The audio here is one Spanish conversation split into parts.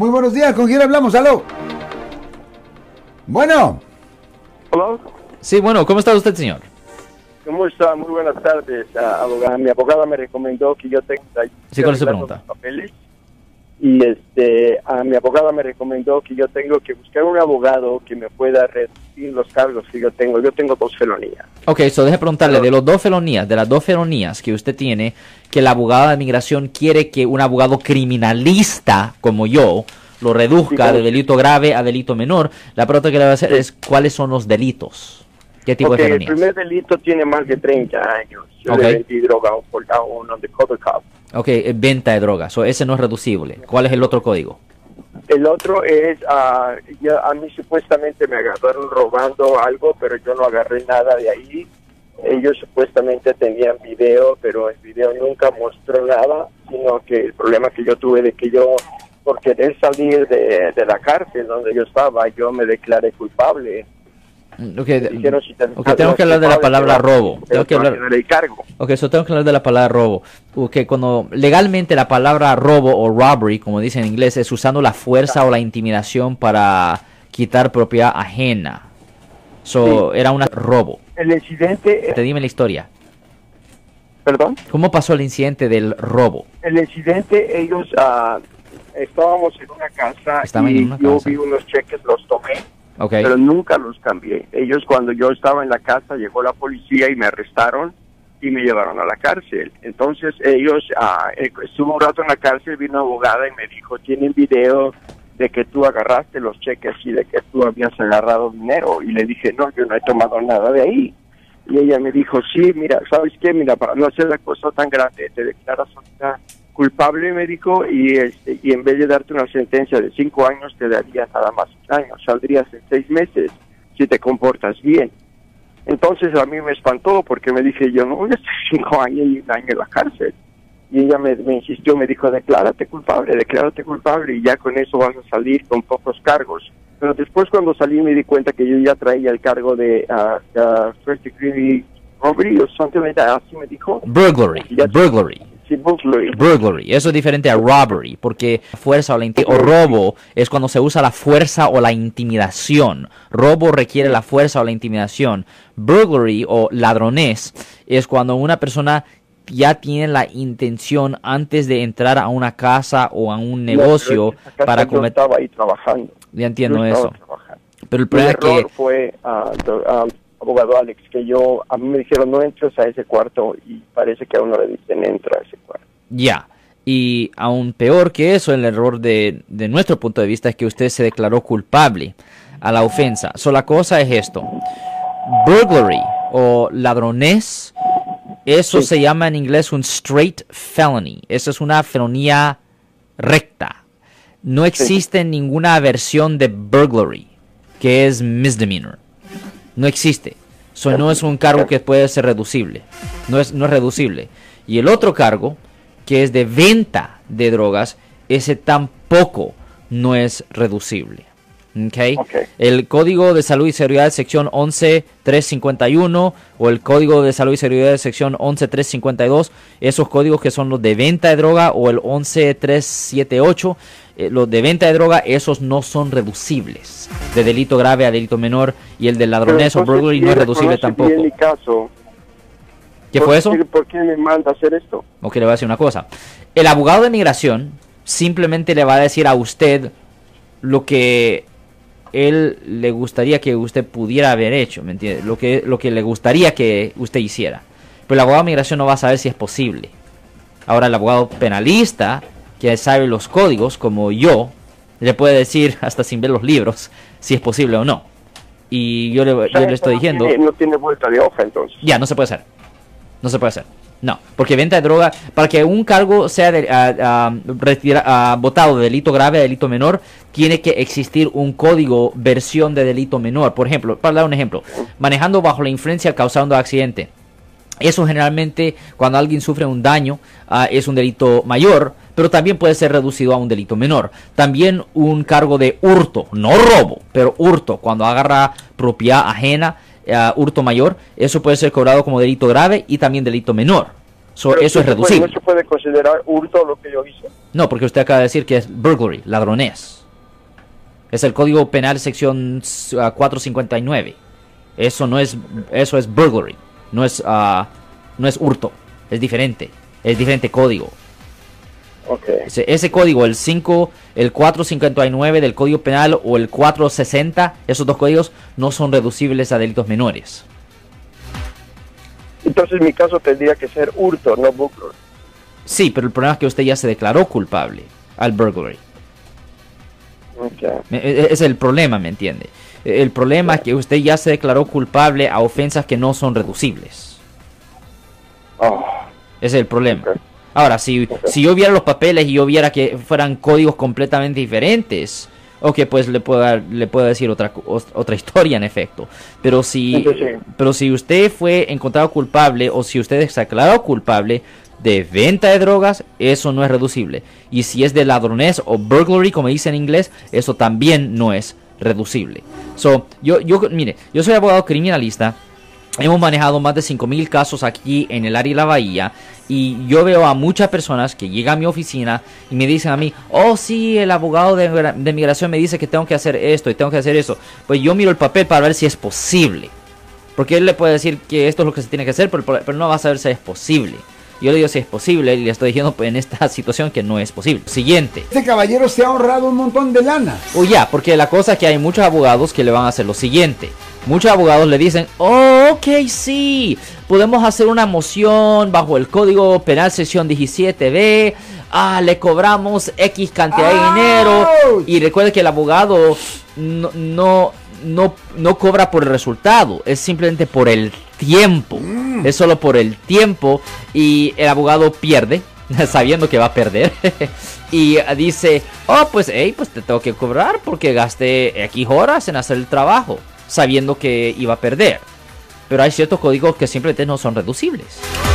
Muy buenos días, ¿con quién hablamos? Aló. Bueno. Hola. Sí, bueno, ¿cómo está usted, señor? ¿Cómo está? Muy buenas tardes, ah, abogada. Mi abogada me recomendó que yo tenga Sí, ¿cuál es su pregunta? papeles. Y este, a mi abogada me recomendó que yo tengo que buscar un abogado que me pueda reducir los cargos que yo tengo. Yo tengo dos felonías. Ok, so deje preguntarle, de los dos felonías, de las dos felonías que usted tiene, que la abogada de migración quiere que un abogado criminalista como yo lo reduzca de delito grave a delito menor, la pregunta que le voy a hacer es cuáles son los delitos. ¿Qué tipo Porque de el felonías? primer delito tiene más de 30 años. Yo Ok. le vendí droga a un undercover cop. Ok, eh, venta de drogas, so ese no es reducible. ¿Cuál es el otro código? El otro es, ah, ya a mí supuestamente me agarraron robando algo, pero yo no agarré nada de ahí. Ellos supuestamente tenían video, pero el video nunca mostró nada, sino que el problema que yo tuve de que yo, por querer salir de, de la cárcel donde yo estaba, yo me declaré culpable. Mm, Ok, Me dijeron, si te ok, tenemos que hablar de la palabra robo. te Tengo que hablar. Ok, so tengo que hablar de la palabra robo. Que cuando legalmente la palabra robo o robbery, como dice en inglés, es usando la fuerza o la intimidación para quitar propiedad ajena. So, era un robo. El incidente, Te dime la historia. perdón. ¿Cómo pasó el incidente del robo? El incidente, ellos ah, estábamos en una casa Estaban y en una yo casa. vi unos cheques, los tomé, Pero nunca los cambié. Ellos cuando yo estaba en la casa llegó la policía y me arrestaron y me llevaron a la cárcel. Entonces ellos, ah, eh, estuvo un rato en la cárcel, vino una abogada y me dijo, tienen video de que tú agarraste los cheques y de que tú habías agarrado dinero. Y le dije, no, yo no he tomado nada de ahí. Y ella me dijo, sí, mira, ¿sabes qué? Mira, para no hacer la cosa tan grande, te declaras ahorita culpable, me dijo, y, este, y en vez de darte una sentencia de cinco años, te daría nada más un año. Saldrías en seis meses si te comportas bien. Entonces a mí me espantó porque me dije, yo no voy a estar cinco años y un año en la cárcel. Y ella me, me insistió, me dijo, declárate culpable, declárate culpable y ya con eso vas a salir con pocos cargos. Pero después cuando salí me di cuenta que yo ya traía el cargo de ah, ah, first degree robbery o something like that, así me dijo. Burglary. Burglary. Burglary. Burglary. Eso es diferente a robbery, porque fuerza o, la o robo es cuando se usa la fuerza o la intimidación. Robo requiere la fuerza o la intimidación. Burglary o ladronés es cuando una persona ya tiene la intención antes de entrar a una casa o a un negocio No, para yo cometer... estaba ahí trabajando. Ya entiendo Yo eso. Pero el problema es que... fue, do- ah, abogado Alex, que yo, a mí me dijeron no entres a ese cuarto y parece que a uno le dicen entra a ese cuarto. Ya. Y aún peor que eso, el error de, de nuestro punto de vista es que usted se declaró culpable a la ofensa. So, la cosa es esto. Burglary o ladronés, eso Sí. se llama en inglés un straight felony. Eso es una felonía recta. No existe ninguna versión de burglary, que es misdemeanor. No existe. So, no es un cargo que puede ser reducible. No es, no es reducible. Y el otro cargo, que es de venta de drogas, ese tampoco no es reducible. ¿Ok? Ok. El Código de Salud y Seguridad sección 11351 o el Código de Salud y Seguridad sección 11352, esos códigos que son los de venta de droga o el 11378, eh, los de venta de droga, esos no son reducibles de delito grave a delito menor y el de ladronés o burglary no es reducible tampoco. mi caso, ¿Qué ¿por fue eso? ¿Por qué me manda hacer esto? Ok, le voy a decir una cosa. El abogado de migración simplemente le va a decir a usted lo que él le gustaría que usted pudiera haber hecho, ¿me entiende? Lo que, lo que le gustaría que usted hiciera. Pero el abogado de migración no va a saber si es posible. Ahora el abogado penalista, que sabe los códigos, como yo, le puede decir, hasta sin ver los libros, si es posible o no. Y yo le, O sea, yo le estoy no diciendo... tiene- no tiene vuelta de hoja entonces. Ya, no se puede hacer. No se puede hacer. No, porque venta de droga, para que un cargo sea de, retira- votado de delito grave a delito menor, tiene que existir un código versión de delito menor. Por ejemplo, para dar un ejemplo, manejando bajo la influencia causando accidente. Eso generalmente, cuando alguien sufre un daño, ah, es un delito mayor, pero también puede ser reducido a un delito menor. También un cargo de hurto, no robo, pero hurto, cuando agarra propiedad ajena, ah, hurto mayor, eso puede ser cobrado como delito grave y también delito menor. So, eso es ¿no se puede- reducible. ¿No se puede considerar hurto lo que yo hice? No, porque usted acaba de decir que es burglary, ladronés. Es el Código Penal sección ah, 459. Eso no es eso es burglary, no es ah, no es hurto, es diferente, es diferente código. Ese, ese código, el 5, el 459 del Código Penal o el 460, esos dos códigos no son reducibles a delitos menores. Entonces mi caso tendría que ser hurto, no burglary. Sí, pero el problema es que usted ya se declaró culpable al burglary. Ok. Me- e- Ese es el problema, ¿me entiende? E- El problema es que usted ya se declaró culpable a ofensas que no son reducibles. Oh, Ese es el problema. Ahora, si, si yo viera los papeles y yo viera que fueran códigos completamente diferentes, ok, pues le puedo, dar- le puedo decir otra, otra historia en efecto. Pero si, pero si usted fue encontrado culpable o si usted se declaró culpable de venta de drogas, eso no es reducible. Y si es de ladronés o burglary, como dice en inglés, eso también no es reducible. So, yo, yo, mire, yo soy abogado criminalista. Hemos manejado más de 5.000 casos aquí en el área de la bahía y yo veo a muchas personas que llegan a mi oficina y me dicen a mí, oh sí, el abogado de, migra- de migración me dice que tengo que hacer esto y tengo que hacer eso. Pues yo miro el papel para ver si es posible. Porque él le puede decir que esto es lo que se tiene que hacer, pero, pero no va a saber si es posible. Yo le digo si es posible y le estoy diciendo pues, en esta situación que no es posible. Siguiente. Este caballero se ha ahorrado un montón de lana. O ya, porque la cosa es que hay muchos abogados que le van a hacer lo siguiente. Muchos abogados le dicen, oh, ok, sí, podemos hacer una moción bajo el Código Penal sección 17B, ah, le cobramos X cantidad de dinero. Y recuerde que el abogado no, no, no, no cobra por el resultado, es simplemente por el tiempo. Es solo por el tiempo y el abogado pierde, sabiendo que va a perder. y dice, oh, pues, hey, pues te tengo que cobrar porque gasté X horas en hacer el trabajo, sabiendo que iba a perder. Pero hay ciertos códigos que simplemente no son reducibles.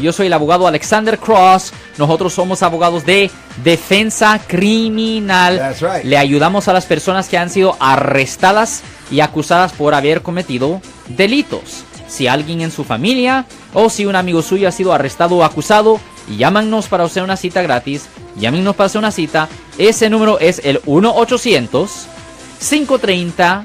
Yo soy el abogado Alexander Cross. Nosotros somos abogados de defensa criminal. Right. Le ayudamos a las personas que han sido arrestadas y acusadas por haber cometido delitos. Si alguien en su familia o si un amigo suyo ha sido arrestado o acusado, llámanos para hacer una cita gratis. Llámenos para hacer una cita. Ese número es el 1-800-530.